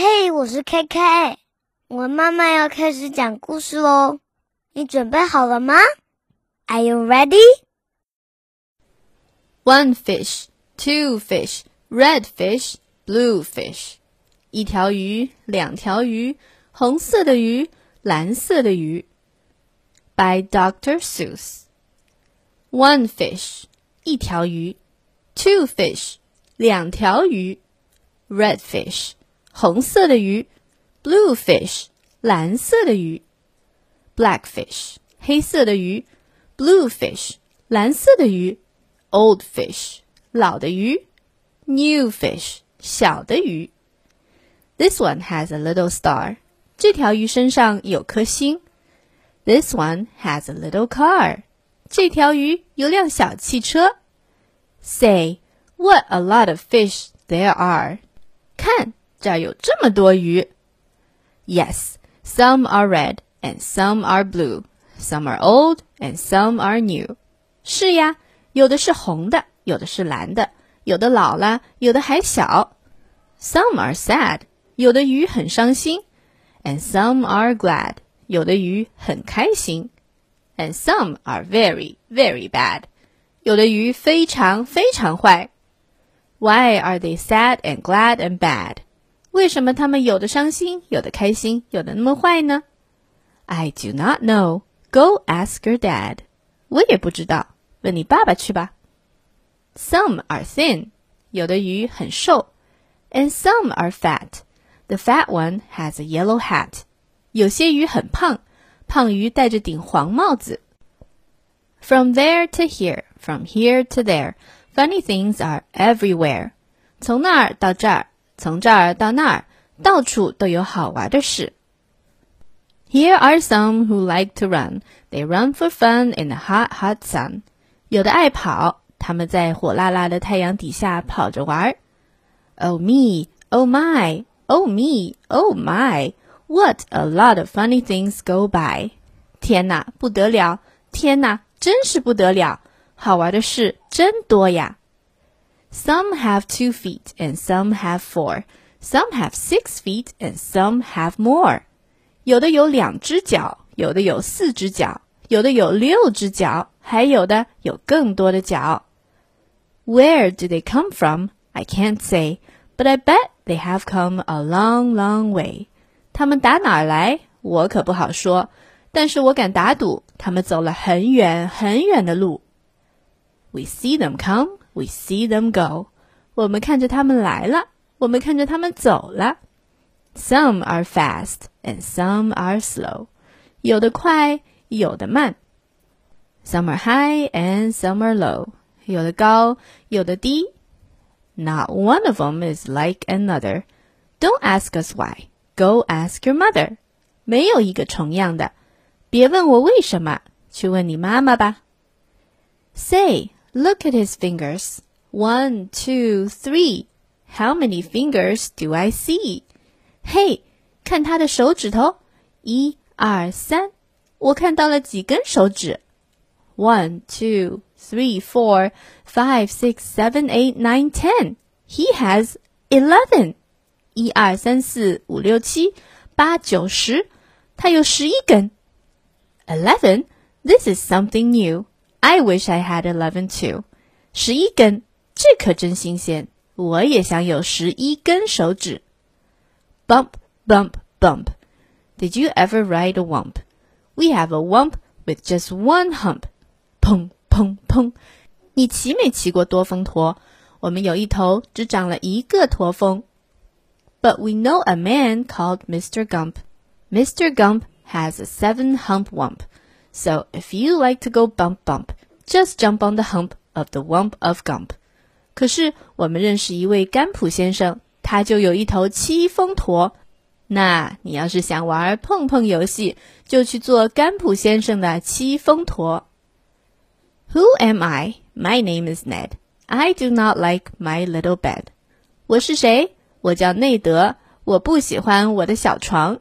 嘿，我是 K K，我妈妈要开始讲故事喽，你准备好了吗？Are you ready? One fish, two fish, red fish, blue fish。一条鱼，两条鱼，红色的鱼，蓝色的鱼。By Dr. Seuss。One fish，一条鱼；two fish，两条鱼；red fish。红色的鱼，blue fish，蓝色的鱼；black fish，黑色的鱼；blue fish，蓝色的鱼；old fish，老的鱼；new fish，小的鱼。This one has a little star，这条鱼身上有颗星。This one has a little car，这条鱼有辆小汽车。Say, what a lot of fish there are！看。 这儿有这么多鱼。Yes, some are red and some are blue. Some are old and some are new. 是呀，有的是红的，有的是蓝的，有的老了，有的还小。Some are sad. 有的鱼很伤心。And some are glad. 有的鱼很开心。And some are very, very bad. 有的鱼非常非常坏。Why are they sad and glad and bad? 为什么他们有的伤心，有的开心，有的那么坏呢？I do not know. Go ask your dad. 我也不知道，问你爸爸去吧。Some are thin. 有的鱼很瘦，and some are fat. The fat one has a yellow hat. 有些鱼很胖，胖鱼戴着顶黄帽子。From there to here, from here to there, funny things are everywhere. 从那儿到这儿。 从这儿到那儿，到处都有好玩的事。Here are some who like to run. They run for fun in the hot, hot sun. 有的爱跑，他们在火辣辣的太阳底下跑着玩。Oh me, oh my, oh me, oh my, what a lot of funny things go by. 天哪，不得了！天哪，真是不得了！好玩的事真多呀 ！some have two feet and some have four. Some have six feet and some have more. 有的有两只脚，有的有四只脚，有的有六只脚，还有的有更多的脚。Where do they come from? I can't say, but I bet they have come a long, long way. 他们打哪儿来？我可不好说，但是我敢打赌，他们走了很远很远的路。We see them come we see them go. 我们看着他们来了，我们看着他们走了。Some are fast and some are slow. 有的快，有的慢。Some are high and some are low. 有的高，有的低。Not one of them is like another. Don't ask us why. Go ask your mother. 没有一个重样的，别问我为什么，去问你妈妈吧。Say Look at his fingers. One, two, three. How many fingers do I see? 嘿，看他的手指头，一、二、三，我看到了几根手指？One, two, three, four, five, six, seven, eight, nine, ten. He has eleven. 一、二、三、四、五、六、七、八、九、十，他有十一根。Eleven. This is something new. I wish I had eleven too. 十一根，这可真新鲜！我也想有十一根手指。Bump, bump, bump. Did you ever ride a wump? We have a wump with just one hump. 砰砰砰！你骑没骑过多峰驼？我们有一头只长了一个驼峰。But we know a man called Mr. Gump. Mr. Gump has a seven hump wump. So if you like to go bump bump, just jump on the hump of the wump of Gump。可是我们认识一位甘普先生，他就有一头七峰驼。那你要是想玩碰碰游戏，就去做甘普先生的七峰驼。Who am I? My name is Ned. I do not like my little bed. 我是谁？我叫内德。我不喜欢我的小床。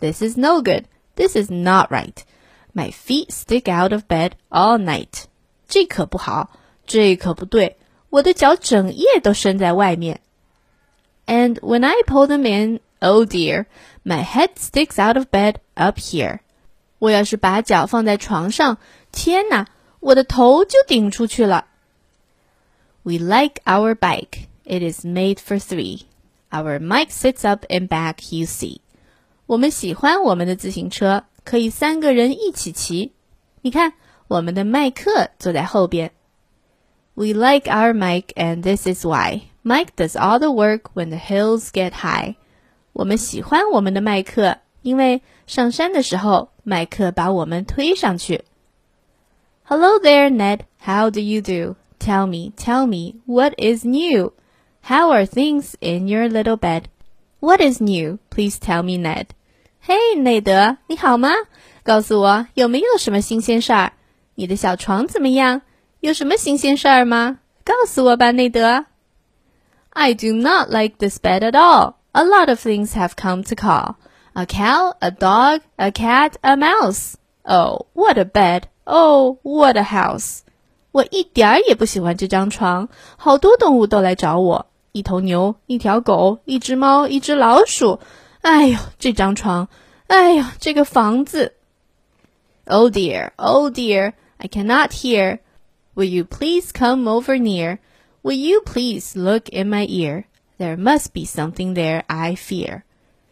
This is no good. This is not right. My feet stick out of bed all night. 这可不好，这可不对，我的脚整夜都伸在外面。And when I pull them in, Oh dear, my head sticks out of bed up here. 我要是把脚放在床上，天哪，我的头就顶出去了。We like our bike. It is made for three. Our Mike sits up and back, you see. 我们喜欢我们的自行车， 可以三个人一起骑。你看，我们的麦克坐在后边。We like our Mike, and this is why. Mike does all the work when the hills get high. 我们喜欢我们的麦克，因为上山的时候，麦克把我们推上去。Hello there, Ned. How do you do? Tell me, tell me, what is new? How are things in your little bed? What is new? Please tell me, Ned. 嘿，内德，你好吗？告诉我有没有什么新鲜事儿？你的小床怎么样？有什么新鲜事儿吗？告诉我吧，内德。I do not like this bed at all. A lot of things have come to call. A cow, a dog, a cat, a mouse. Oh, what a bed! Oh, what a house! 我一点儿也不喜欢这张床，好多动物都来找我，一头牛，一条狗，一只猫，一只老鼠。哎呦，这张床，哎呦，这个房子。Oh dear, oh dear, I cannot hear. Will you please come over near? Will you please look in my ear? There must be something there, I fear.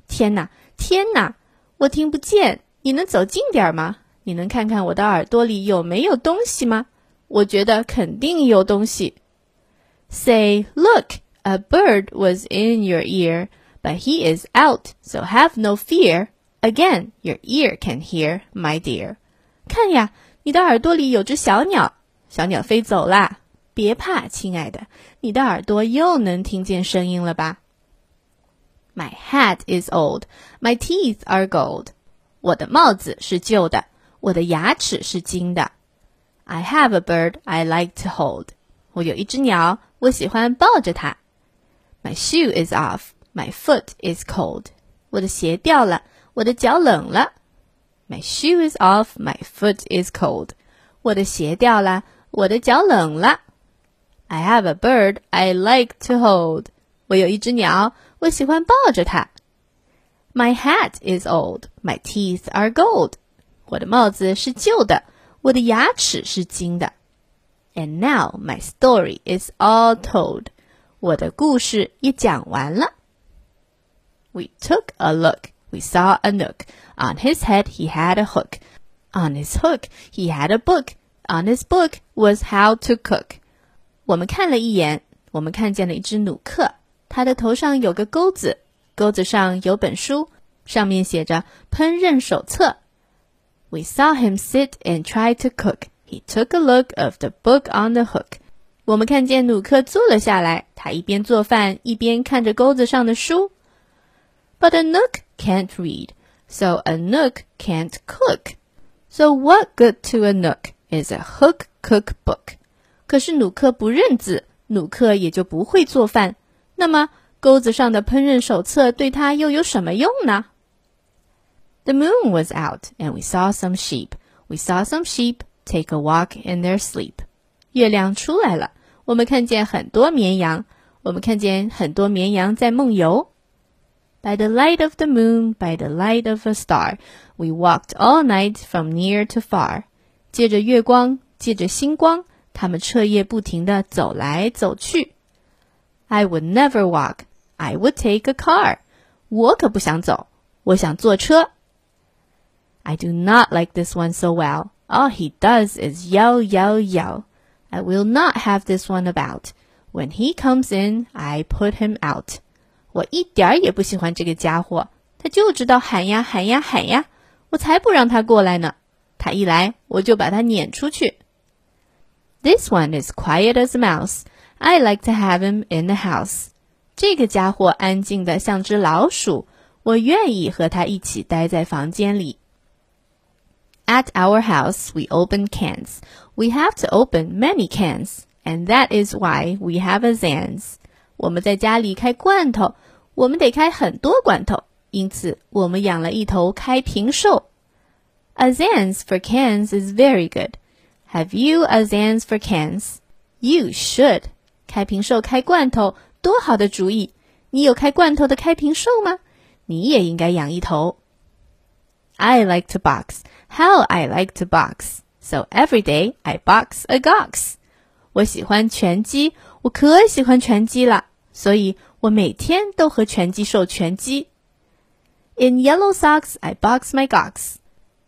天哪，天哪，我听不见，你能走近点吗？你能看看我的耳朵里有没有东西吗？我觉得肯定有东西。Say, look, a bird was in your ear, but he is out, so have no fear. Again, your ear can hear, my dear. 看呀，你的耳朵里有只小鸟，小鸟飞走啦。别怕，亲爱的，你的耳朵又能听见声音了吧？My hat is old, my teeth are gold. 我的帽子是旧的，我的牙齿是金的。I have a bird I like to hold. 我有一只鸟，我喜欢抱着它。My shoe is off, my foot is cold. 我的鞋掉了，我的脚冷了。My shoe is off, my foot is cold. 我的鞋掉了，我的脚冷了。I have a bird I like to hold. 我有一只鸟，我喜欢抱着它。My hat is old, my teeth are gold. 我的帽子是旧的，我的牙齿是金的。And now my story is all told. 我的故事也讲完了。 We took a look. We saw a nook. On his head he had a hook. On his hook he had a book. On his book was how to cook. 我们看了一眼，我们看见了一只努克，它的头上有个钩子，钩子上有本书，上面写着《烹饪手册》。We saw him sit and try to cook. He took a look of the book on the hook. 我们看见努克坐了下来，他一边做饭一边看着钩子上的书。 But a nook can't read, so a nook can't cook. So what good to a nook is a hook cook book? 可是努克不认字，努克也就不会做饭。那么钩子上的烹饪手册对他又有什么用呢？The moon was out, and we saw some sheep. We saw some sheep take a walk in their sleep. 月亮出来了，我们看见很多绵羊。我们看见很多绵羊在梦游。 By the light of the moon, by the light of a star, we walked all night from near to far. 借着月光，借着星光。他们彻夜不停地走来走去。I would never walk. I would take a car. 我可不想走，我想坐车。I do not like this one so well. All he does is yell, yell, yell. I will not have this one about. When he comes in, I put him out. 我一点儿也不喜欢这个家伙，他就知道喊呀喊呀喊呀，我才不让他过来呢。他一来，我就把他撵出去。this one is quiet as a mouse. I like to have him in the house. 这个家伙安静的像只老鼠，我愿意和他一起待在房间里。At our house, we open cans. We have to open many cans, and that is why we have a Zans. 我们在家里开罐头， 我们得开很多罐头，因此我们养了一头开瓶兽。A Zans for cans is very good. Have you a Zans for cans? You should. 开瓶兽开罐头，多好的主意！你有开罐头的开瓶兽吗？ 你也应该养一头。I like to box. How I like to box. So every day I box a gox. 我喜欢拳击，我可喜欢拳击了，所以 我每天都和拳击手拳击。In yellow socks, I box my Gox.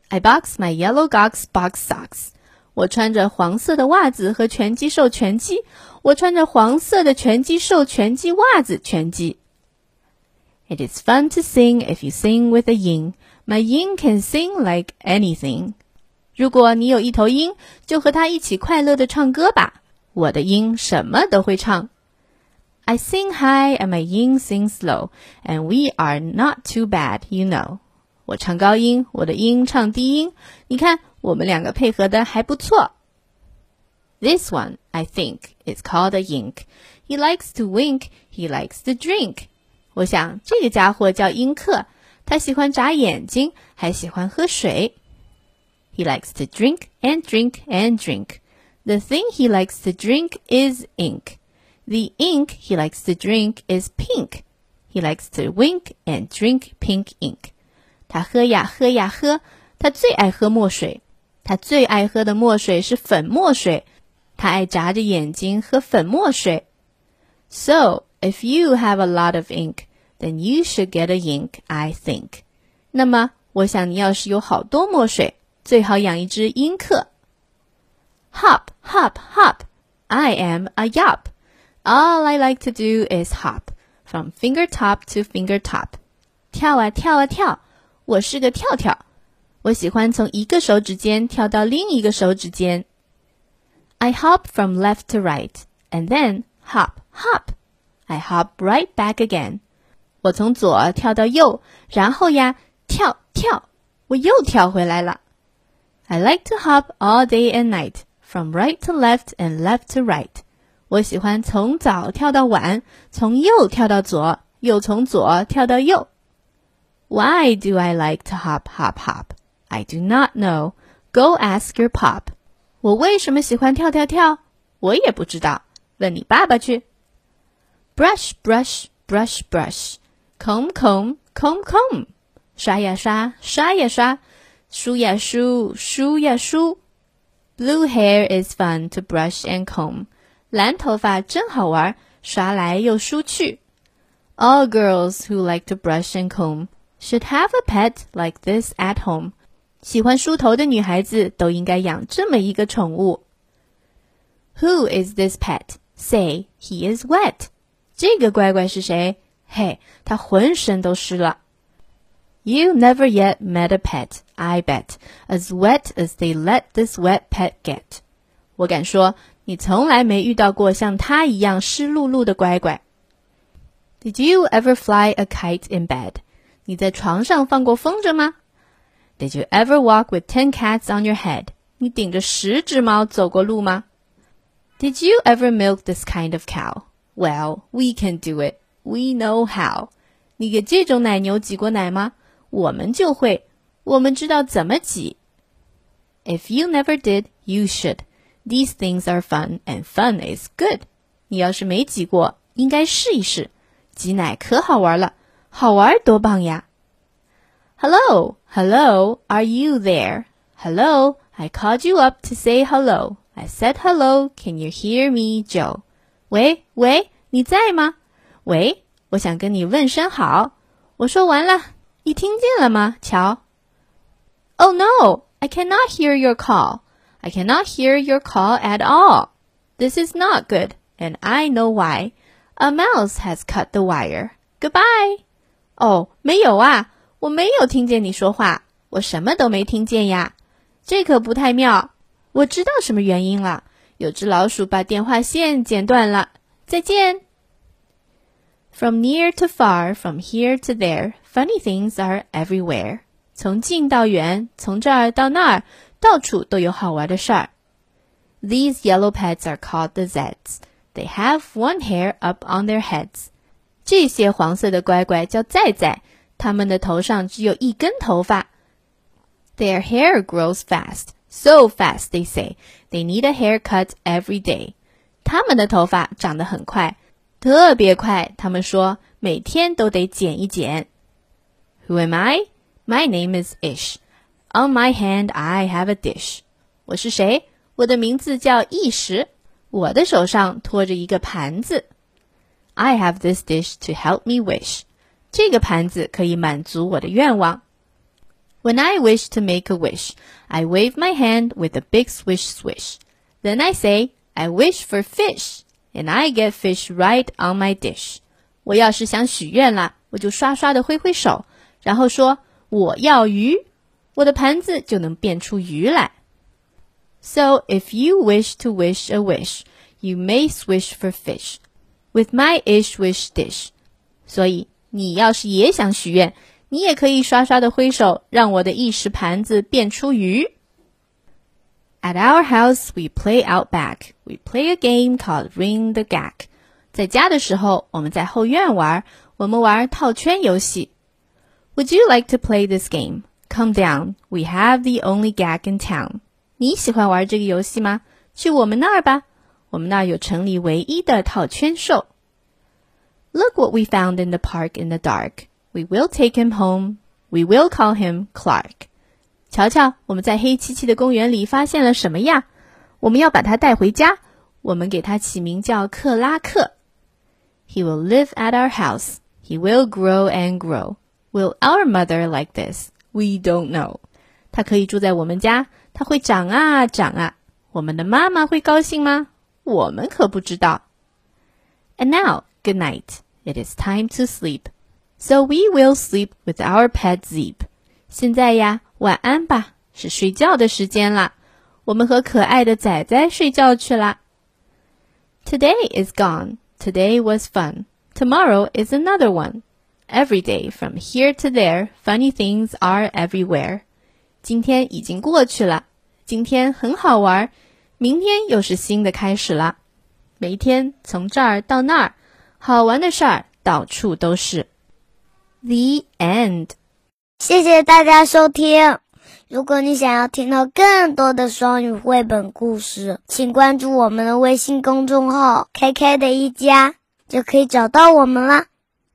I box my yellow Gox, box socks. 我穿着黄色的袜子和拳击手拳击。我穿着黄色的拳击手拳击袜子拳击。It is fun to sing if you sing with a Ying. My Ying can sing like anything. 如果你有一头鹰，就和它一起快乐的唱歌吧。我的鹰什么都会唱。I sing high and my Ying sings low, and we are not too bad, you know. 我唱高音，我的音唱低音，你看我们两个配合的还不错。This one, I think, is called a yink. He likes to wink. He likes to drink. 我想这个家伙叫英克，他喜欢眨眼睛，还喜欢喝水。He likes to drink and drink and drink. The thing he likes to drink is ink. The ink he likes to drink is pink. He likes to wink and drink pink ink. 他喝呀喝呀喝，他最爱喝墨水。他最爱喝的墨水是粉墨水。他爱眨着眼睛喝粉墨水。So if you have a lot of ink, then you should get a Yink. I think. 那么我想你要是有好多墨水，最好养一只鹰客。Hop hop hop, I am a yop. All I like to do is hop from finger top to finger top. 跳啊跳啊跳，我是个跳跳。我喜欢从一个手指间跳到另一个手指间。I hop from left to right, and then hop, hop. I hop right back again. 我从左跳到右，然后呀跳跳，我又跳回来了。I like to hop all day and night, from right to left and left to right. 我喜欢从早跳到晚，从右跳到左，又从左跳到右。Why do I like to hop, hop, hop? I do not know. Go ask your pop. 我为什么喜欢跳跳跳？我也不知道，问你爸爸去。Brush, brush, brush, brush. Comb, comb, comb, comb. 刷呀刷，刷呀刷，梳呀梳，梳呀梳。Blue hair is fun to brush and comb. 蓝头发真好玩，刷来又梳去。All girls who like to brush and comb should have a pet like this at home. 喜欢梳头的女孩子都应该养这么一个宠物。Who is this pet? Say he is wet. 这个乖乖是谁？嘿，他浑身都湿了。You never yet met a pet, I bet, as wet as they let this wet pet get. 我敢说， 你从来没遇到过像它一样湿漉漉的乖乖。Did you ever fly a kite in bed? 你在床上放过风筝吗？Did you ever walk with ten cats on your head? 你顶着十只猫走过路吗？Did you ever milk this kind of cow? Well, we can do it. We know how. 你给这种奶牛挤过奶吗？我们就会，我们知道怎么挤。If you never did, you should. These things are fun, and fun is good. 你要是没挤过，应该试一试。挤奶可好玩了，好玩多棒呀！Hello, hello, are you there? Hello, I called you up to say hello. I said hello, can you hear me, Joe? 喂喂，你在吗？喂，我想跟你问声好。我说完了，你听见了吗？乔。Oh no, I cannot hear your call. I cannot hear your call at all. This is not good, and I know why. A mouse has cut the wire. Goodbye. 哦，没有啊，我没有听见你说话，我什么都没听见呀。这可不太妙。我知道什么原因了，有只老鼠把电话线剪断了。再见。From near to far, from here to there, funny things are everywhere. 从近到远，从这儿到那儿。 到处都有好玩的事儿。These yellow pets are called the Zeds. They have one hair up on their heads. 这些黄色的乖乖叫在在，它们的头上只有一根头发。Their hair grows fast, so fast they say they need a haircut every day. 它们的头发长得很快，特别快。他们说每天都得剪一剪。 Who am I? My name is Ish. On my hand, I have a dish. 我是谁？我的名字叫意识。我的手上托着一个盘子。I have this dish to help me wish. 这个盘子可以满足我的愿望。When I wish to make a wish, I wave my hand with a big swish swish. Then I say, I wish for fish, and I get fish right on my dish. 我要是想许愿啦，我就刷刷的挥挥手，然后说我要鱼， 我的盘子就能变出鱼来。So if you wish to wish a wish, you may wish for fish. With my ish wish dish. 所以你要是也想许愿，你也可以刷刷的挥手，让我的一时盘子变出鱼。At our house, we play out back. We play a game called Ring the Gack. 在家的时候，我们在后院玩，我们玩套圈游戏。Would you like to play this game? Come down, we have the only Gack in town。你喜欢玩这个游戏吗？去我们那儿吧，我们那儿有城里唯一的套圈售。Look what we found in the park in the dark. We will take him home. We will call him Clark. 瞧瞧，我们在黑漆漆的公园里发现了什么呀？我们要把他带回家。我们给他起名叫克拉克。He will live at our house. He will grow and grow. Will our mother like this? We don't know. and now, good night. It is time to sleep. So we will sleep with our pet Zeep. 现在呀，晚安吧，是睡觉的时间啦。我们和可爱的仔仔睡觉去啦。Today is gone. Today was fun. Tomorrow is another one. Every day from here to there, funny things are everywhere. 今天已经过去了。今天很好玩，明天又是新的开始了。每天从这儿到那儿，好玩的事儿到处都是。The end。谢谢大家收听。如果你想要听到更多的双语绘本故事，请关注我们的微信公众号 “KK 的一家”，就可以找到我们啦。